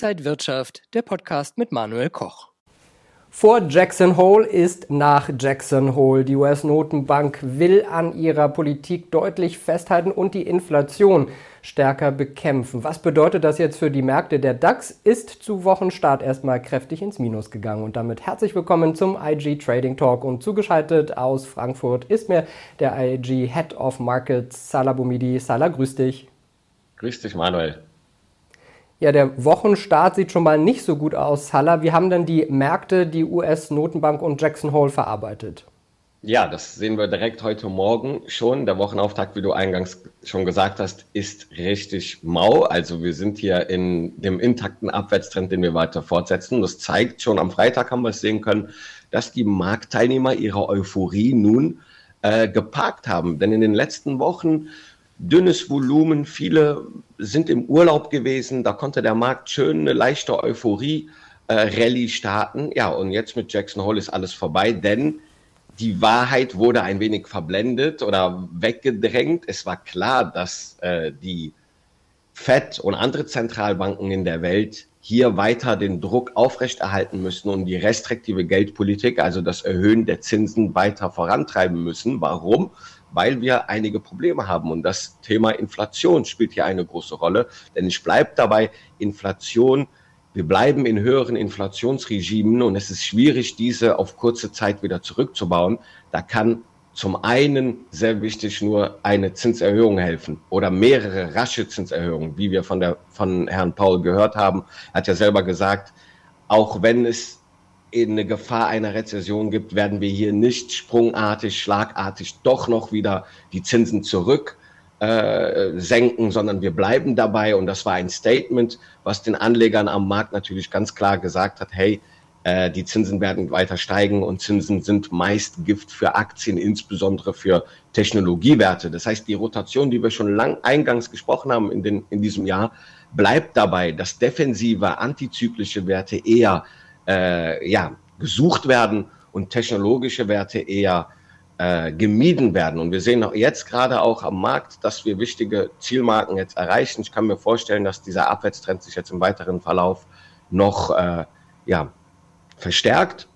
Inside Wirtschaft, der Podcast mit Manuel Koch. Vor Jackson Hole ist nach Jackson Hole. Die US-Notenbank will an ihrer Politik deutlich festhalten und die Inflation stärker bekämpfen. Was bedeutet das jetzt für die Märkte? Der DAX ist zu Wochenstart erstmal kräftig ins Minus gegangen. Und damit herzlich willkommen zum IG Trading Talk. Und zugeschaltet aus Frankfurt ist mir der IG Head of Markets, Salah Boumidi. Salah, grüß dich. Grüß dich, Manuel. Ja, der Wochenstart sieht schon mal nicht so gut aus, Salah. Wie haben denn die Märkte, die US-Notenbank und Jackson Hole verarbeitet? Ja, das sehen wir direkt heute Morgen schon. Der Wochenauftakt, wie du eingangs schon gesagt hast, ist richtig mau. Also wir sind hier in dem intakten Abwärtstrend, den wir weiter fortsetzen. Das zeigt schon am Freitag haben wir es sehen können, dass die Marktteilnehmer ihre Euphorie nun äh, geparkt haben. Denn in den letzten Wochen dünnes Volumen, viele sind im Urlaub gewesen, da konnte der Markt schön eine leichte Euphorie äh, Rallye starten. Ja, und jetzt mit Jackson Hole ist alles vorbei, denn die Wahrheit wurde ein wenig verblendet oder weggedrängt. Es war klar, dass äh, die Fed und andere Zentralbanken in der Welt hier weiter den Druck aufrechterhalten müssen und die restriktive Geldpolitik, also das Erhöhen der Zinsen weiter vorantreiben müssen. Warum? Weil wir einige Probleme haben und das Thema Inflation spielt hier eine große Rolle. Denn ich bleibe dabei, Inflation wir bleiben in höheren Inflationsregimen und es ist schwierig, diese auf kurze Zeit wieder zurückzubauen. Da kann zum einen sehr wichtig nur eine Zinserhöhung helfen oder mehrere rasche Zinserhöhungen, wie wir von, der, von Herrn Paul gehört haben. Er hat ja selber gesagt, auch wenn es eine Gefahr einer Rezession gibt, werden wir hier nicht sprungartig, schlagartig doch noch wieder die Zinsen zurück äh, senken, sondern wir bleiben dabei. Und das war ein Statement, was den Anlegern am Markt natürlich ganz klar gesagt hat, hey, äh, die Zinsen werden weiter steigen und Zinsen sind meist Gift für Aktien, insbesondere für Technologiewerte. Das heißt, die Rotation, die wir schon lang eingangs gesprochen haben in, den, in diesem Jahr, bleibt dabei, dass defensive, antizyklische Werte eher äh, ja, gesucht werden und technologische Werte eher äh, gemieden werden. Und wir sehen auch jetzt gerade auch am Markt, dass wir wichtige Zielmarken jetzt erreichen. Ich kann mir vorstellen, dass dieser Abwärtstrend sich jetzt im weiteren Verlauf noch äh, ja, verstärkt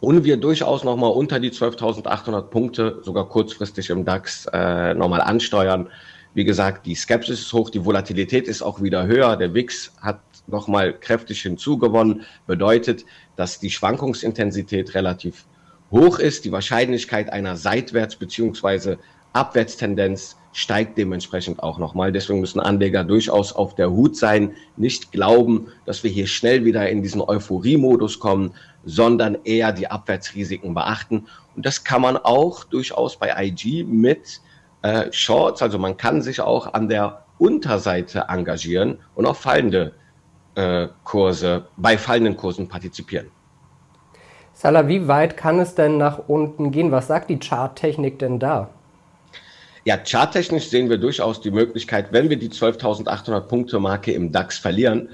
und wir durchaus nochmal unter die 12.800 Punkte, sogar kurzfristig im DAX, äh, nochmal ansteuern. Wie gesagt, die Skepsis ist hoch, die Volatilität ist auch wieder höher. Der WIX hat nochmal kräftig hinzugewonnen, bedeutet, dass die Schwankungsintensität relativ hoch ist, die Wahrscheinlichkeit einer Seitwärts- bzw. Abwärtstendenz steigt dementsprechend auch nochmal. Deswegen müssen Anleger durchaus auf der Hut sein, nicht glauben, dass wir hier schnell wieder in diesen Euphorie-Modus kommen, sondern eher die Abwärtsrisiken beachten. Und das kann man auch durchaus bei IG mit äh, Shorts, also man kann sich auch an der Unterseite engagieren und auch fallende Kurse, bei fallenden Kursen partizipieren. Salah, wie weit kann es denn nach unten gehen? Was sagt die Charttechnik denn da? Ja, charttechnisch sehen wir durchaus die Möglichkeit, wenn wir die 12.800 Punkte Marke im DAX verlieren,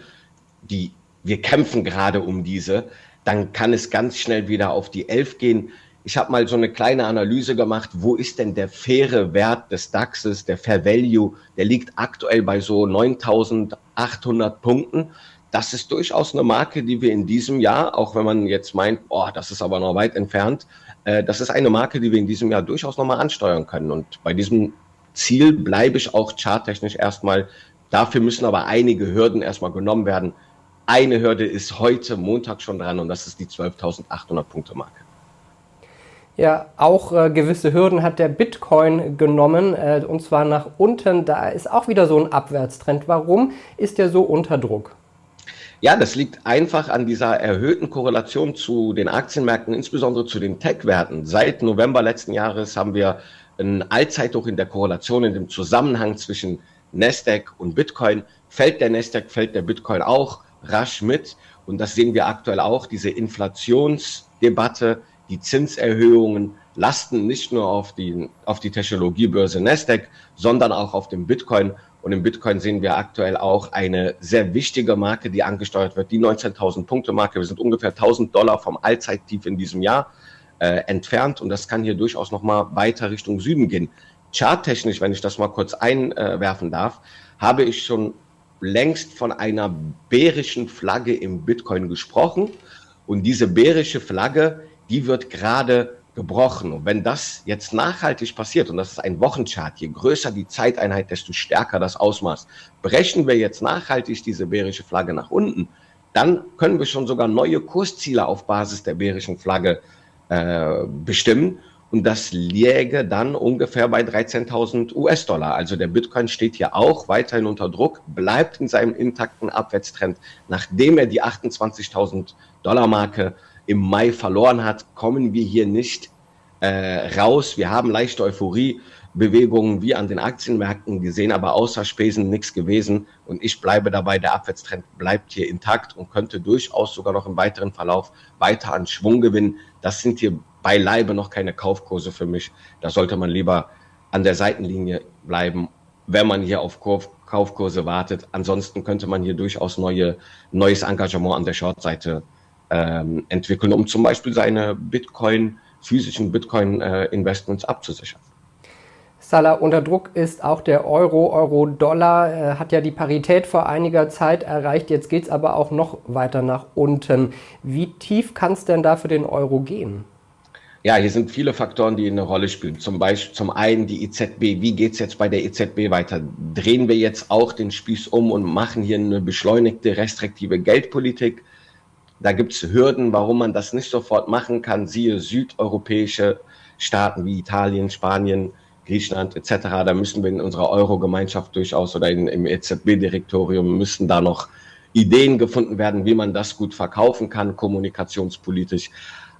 die wir kämpfen gerade um diese, dann kann es ganz schnell wieder auf die 11 gehen. Ich habe mal so eine kleine Analyse gemacht, wo ist denn der faire Wert des DAXes, der Fair Value, der liegt aktuell bei so 9.800 Punkten das ist durchaus eine Marke, die wir in diesem Jahr, auch wenn man jetzt meint, oh, das ist aber noch weit entfernt, äh, das ist eine Marke, die wir in diesem Jahr durchaus nochmal ansteuern können. Und bei diesem Ziel bleibe ich auch charttechnisch erstmal. Dafür müssen aber einige Hürden erstmal genommen werden. Eine Hürde ist heute Montag schon dran und das ist die 12.800 Punkte Marke. Ja, auch äh, gewisse Hürden hat der Bitcoin genommen äh, und zwar nach unten. Da ist auch wieder so ein Abwärtstrend. Warum ist der so unter Druck? Ja, das liegt einfach an dieser erhöhten Korrelation zu den Aktienmärkten, insbesondere zu den Tech-Werten. Seit November letzten Jahres haben wir ein Allzeithoch in der Korrelation, in dem Zusammenhang zwischen Nasdaq und Bitcoin. Fällt der Nasdaq, fällt der Bitcoin auch rasch mit. Und das sehen wir aktuell auch, diese Inflationsdebatte, die Zinserhöhungen lasten nicht nur auf die, auf die Technologiebörse Nasdaq, sondern auch auf dem Bitcoin. Und im Bitcoin sehen wir aktuell auch eine sehr wichtige Marke, die angesteuert wird, die 19.000 Punkte Marke. Wir sind ungefähr 1.000 Dollar vom Allzeittief in diesem Jahr äh, entfernt und das kann hier durchaus noch mal weiter Richtung Süden gehen. Charttechnisch, wenn ich das mal kurz einwerfen darf, habe ich schon längst von einer bärischen Flagge im Bitcoin gesprochen. Und diese bärische Flagge, die wird gerade gebrochen. Und wenn das jetzt nachhaltig passiert, und das ist ein Wochenchart, je größer die Zeiteinheit, desto stärker das Ausmaß, brechen wir jetzt nachhaltig diese bärische Flagge nach unten, dann können wir schon sogar neue Kursziele auf Basis der bärischen Flagge äh, bestimmen. Und das läge dann ungefähr bei 13.000 US-Dollar. Also der Bitcoin steht hier auch weiterhin unter Druck, bleibt in seinem intakten Abwärtstrend. Nachdem er die 28.000 Dollar Marke im Mai verloren hat, kommen wir hier nicht äh, raus. Wir haben leichte Euphoriebewegungen wie an den Aktienmärkten gesehen, aber außer Spesen nichts gewesen. Und ich bleibe dabei, der Abwärtstrend bleibt hier intakt und könnte durchaus sogar noch im weiteren Verlauf weiter an Schwung gewinnen. Das sind hier beileibe noch keine Kaufkurse für mich. Da sollte man lieber an der Seitenlinie bleiben, wenn man hier auf Kaufkurse wartet. Ansonsten könnte man hier durchaus neue, neues Engagement an der Shortseite ähm, entwickeln, um zum Beispiel seine Bitcoin, physischen Bitcoin-Investments äh, abzusichern. Salah, unter Druck ist auch der Euro. Euro-Dollar äh, hat ja die Parität vor einiger Zeit erreicht. Jetzt geht es aber auch noch weiter nach unten. Wie tief kann es denn da für den Euro gehen? Ja, hier sind viele Faktoren, die eine Rolle spielen. Zum Beispiel zum einen die EZB. Wie geht's jetzt bei der EZB weiter? Drehen wir jetzt auch den Spieß um und machen hier eine beschleunigte, restriktive Geldpolitik? Da gibt's Hürden, warum man das nicht sofort machen kann. Siehe südeuropäische Staaten wie Italien, Spanien, Griechenland etc. Da müssen wir in unserer Euro-Gemeinschaft durchaus oder in, im EZB-Direktorium müssen da noch Ideen gefunden werden, wie man das gut verkaufen kann, kommunikationspolitisch.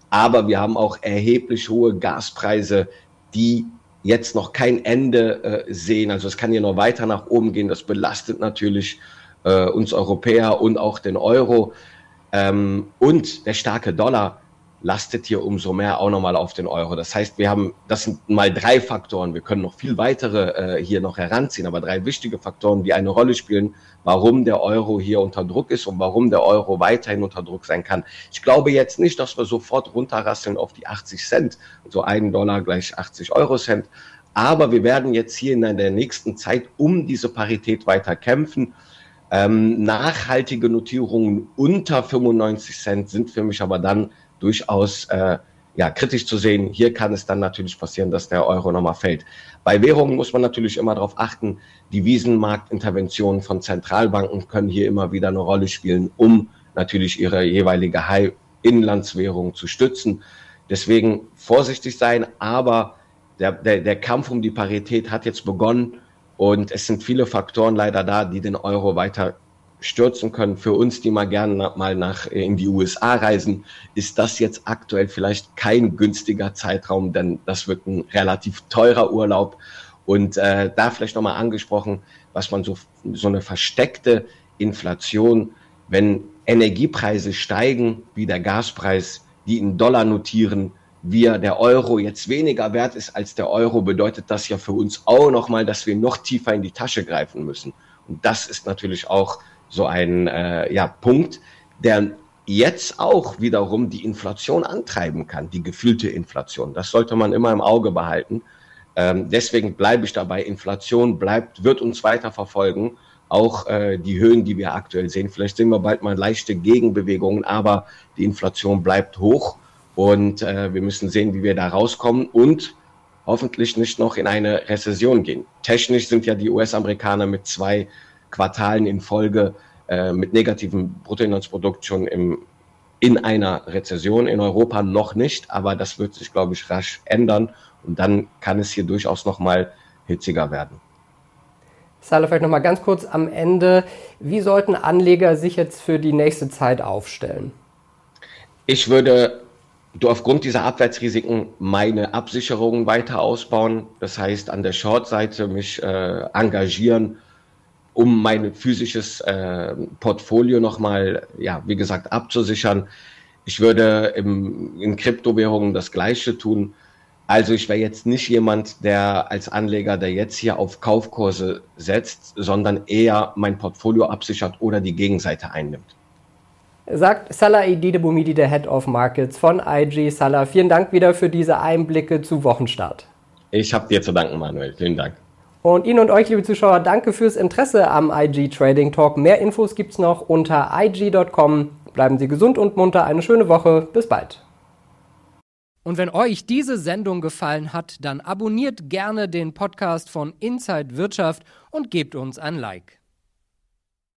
Aber wir haben auch erheblich hohe Gaspreise, die jetzt noch kein Ende äh, sehen. Also es kann hier noch weiter nach oben gehen. Das belastet natürlich äh, uns Europäer und auch den Euro. Ähm, und der starke Dollar lastet hier umso mehr auch nochmal auf den Euro. Das heißt, wir haben, das sind mal drei Faktoren. Wir können noch viel weitere äh, hier noch heranziehen, aber drei wichtige Faktoren, die eine Rolle spielen, warum der Euro hier unter Druck ist und warum der Euro weiterhin unter Druck sein kann. Ich glaube jetzt nicht, dass wir sofort runterrasseln auf die 80 Cent, so ein Dollar gleich 80 Euro Cent. Aber wir werden jetzt hier in der nächsten Zeit um diese Parität weiter kämpfen. Ähm, nachhaltige Notierungen unter 95 Cent sind für mich aber dann durchaus äh, ja, kritisch zu sehen. Hier kann es dann natürlich passieren, dass der Euro nochmal fällt. Bei Währungen muss man natürlich immer darauf achten, die Wiesenmarktinterventionen von Zentralbanken können hier immer wieder eine Rolle spielen, um natürlich ihre jeweilige High-Inlandswährung zu stützen. Deswegen vorsichtig sein, aber der, der, der Kampf um die Parität hat jetzt begonnen und es sind viele Faktoren leider da, die den Euro weiter stürzen können. Für uns, die mal gerne mal nach äh, in die USA reisen, ist das jetzt aktuell vielleicht kein günstiger Zeitraum, denn das wird ein relativ teurer Urlaub. Und äh, da vielleicht nochmal angesprochen, was man so, so eine versteckte Inflation, wenn Energiepreise steigen, wie der Gaspreis, die in Dollar notieren, wie der Euro jetzt weniger wert ist als der Euro, bedeutet das ja für uns auch nochmal, dass wir noch tiefer in die Tasche greifen müssen. Und das ist natürlich auch so ein äh, ja, Punkt, der jetzt auch wiederum die Inflation antreiben kann, die gefühlte Inflation. Das sollte man immer im Auge behalten. Ähm, deswegen bleibe ich dabei. Inflation bleibt, wird uns weiter verfolgen. Auch äh, die Höhen, die wir aktuell sehen. Vielleicht sehen wir bald mal leichte Gegenbewegungen, aber die Inflation bleibt hoch und äh, wir müssen sehen, wie wir da rauskommen und hoffentlich nicht noch in eine Rezession gehen. Technisch sind ja die US-Amerikaner mit zwei Quartalen in Folge äh, mit negativem Bruttoinlandsprodukt schon im, in einer Rezession. In Europa noch nicht, aber das wird sich, glaube ich, rasch ändern und dann kann es hier durchaus noch mal hitziger werden. Salah, vielleicht noch mal ganz kurz am Ende. Wie sollten Anleger sich jetzt für die nächste Zeit aufstellen? Ich würde du aufgrund dieser Abwärtsrisiken meine Absicherungen weiter ausbauen. Das heißt, an der Short-Seite mich äh, engagieren, um mein physisches äh, Portfolio nochmal, ja, wie gesagt, abzusichern. Ich würde im, in Kryptowährungen das Gleiche tun. Also ich wäre jetzt nicht jemand, der als Anleger, der jetzt hier auf Kaufkurse setzt, sondern eher mein Portfolio absichert oder die Gegenseite einnimmt. Sagt Salah Idide Bumidi, der Head of Markets von IG. Salah, vielen Dank wieder für diese Einblicke zu Wochenstart. Ich habe dir zu danken, Manuel. Vielen Dank. Und Ihnen und euch, liebe Zuschauer, danke fürs Interesse am IG Trading Talk. Mehr Infos gibt's noch unter IG.com. Bleiben Sie gesund und munter. Eine schöne Woche. Bis bald. Und wenn euch diese Sendung gefallen hat, dann abonniert gerne den Podcast von Inside Wirtschaft und gebt uns ein Like.